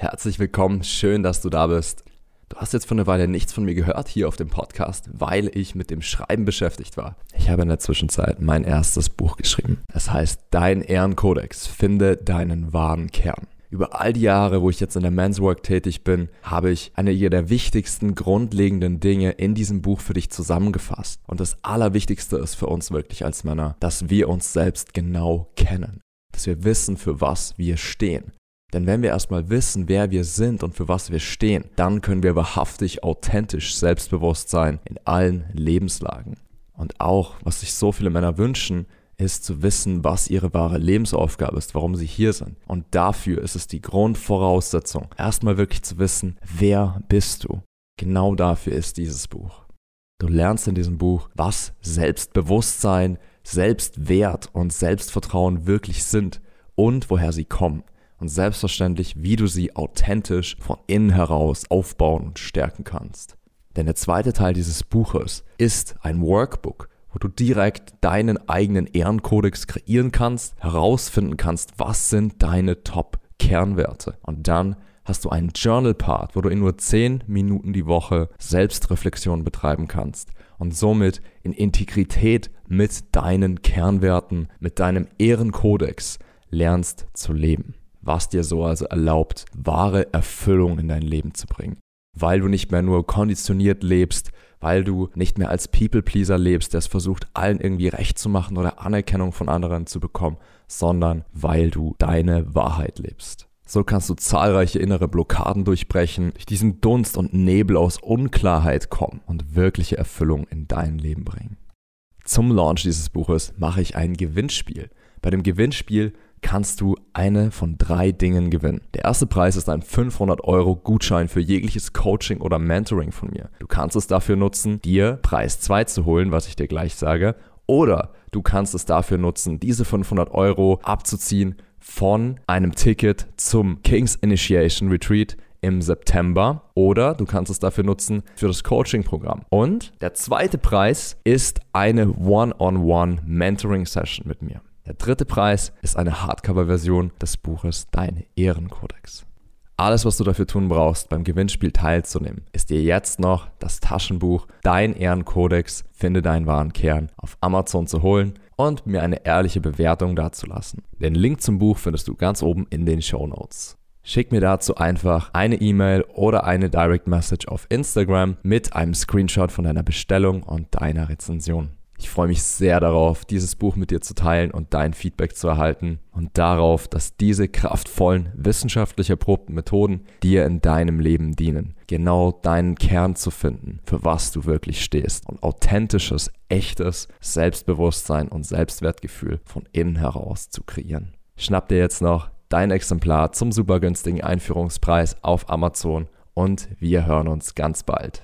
Herzlich willkommen, schön, dass du da bist. Du hast jetzt vor einer Weile nichts von mir gehört hier auf dem Podcast, weil ich mit dem Schreiben beschäftigt war. Ich habe in der Zwischenzeit mein erstes Buch geschrieben. Es heißt Dein Ehrenkodex, finde deinen wahren Kern. Über all die Jahre, wo ich jetzt in der Men's Work tätig bin, habe ich eine der wichtigsten grundlegenden Dinge in diesem Buch für dich zusammengefasst. Und das Allerwichtigste ist für uns wirklich als Männer, dass wir uns selbst genau kennen. Dass wir wissen, für was wir stehen. Denn wenn wir erstmal wissen, wer wir sind und für was wir stehen, dann können wir wahrhaftig authentisch selbstbewusst sein in allen Lebenslagen. Und auch, was sich so viele Männer wünschen, ist zu wissen, was ihre wahre Lebensaufgabe ist, warum sie hier sind. Und dafür ist es die Grundvoraussetzung, erstmal wirklich zu wissen, wer bist du. Genau dafür ist dieses Buch. Du lernst in diesem Buch, was Selbstbewusstsein, Selbstwert und Selbstvertrauen wirklich sind und woher sie kommen und selbstverständlich, wie du sie authentisch von innen heraus aufbauen und stärken kannst. Denn der zweite Teil dieses Buches ist ein Workbook, wo du direkt deinen eigenen Ehrenkodex kreieren kannst, herausfinden kannst, was sind deine Top-Kernwerte. Und dann hast du einen Journal-Part, wo du in nur 10 Minuten die Woche Selbstreflexion betreiben kannst und somit in Integrität mit deinen Kernwerten, mit deinem Ehrenkodex lernst zu leben was dir so also erlaubt, wahre Erfüllung in dein Leben zu bringen. Weil du nicht mehr nur konditioniert lebst, weil du nicht mehr als People-Pleaser lebst, der es versucht, allen irgendwie recht zu machen oder Anerkennung von anderen zu bekommen, sondern weil du deine Wahrheit lebst. So kannst du zahlreiche innere Blockaden durchbrechen, durch diesen Dunst und Nebel aus Unklarheit kommen und wirkliche Erfüllung in dein Leben bringen. Zum Launch dieses Buches mache ich ein Gewinnspiel. Bei dem Gewinnspiel kannst du eine von drei Dingen gewinnen. Der erste Preis ist ein 500 Euro Gutschein für jegliches Coaching oder Mentoring von mir. Du kannst es dafür nutzen, dir Preis 2 zu holen, was ich dir gleich sage. Oder du kannst es dafür nutzen, diese 500 Euro abzuziehen von einem Ticket zum King's Initiation Retreat im September oder du kannst es dafür nutzen für das Coaching-Programm. Und der zweite Preis ist eine One-on-One Mentoring-Session mit mir. Der dritte Preis ist eine Hardcover-Version des Buches Dein Ehrenkodex. Alles, was du dafür tun brauchst, beim Gewinnspiel teilzunehmen, ist dir jetzt noch das Taschenbuch Dein Ehrenkodex, finde deinen wahren Kern auf Amazon zu holen und mir eine ehrliche Bewertung dazulassen. Den Link zum Buch findest du ganz oben in den Show Notes. Schick mir dazu einfach eine E-Mail oder eine Direct Message auf Instagram mit einem Screenshot von deiner Bestellung und deiner Rezension. Ich freue mich sehr darauf, dieses Buch mit dir zu teilen und dein Feedback zu erhalten und darauf, dass diese kraftvollen, wissenschaftlich erprobten Methoden dir in deinem Leben dienen, genau deinen Kern zu finden, für was du wirklich stehst und authentisches, echtes Selbstbewusstsein und Selbstwertgefühl von innen heraus zu kreieren. Schnapp dir jetzt noch dein Exemplar zum super günstigen Einführungspreis auf Amazon und wir hören uns ganz bald.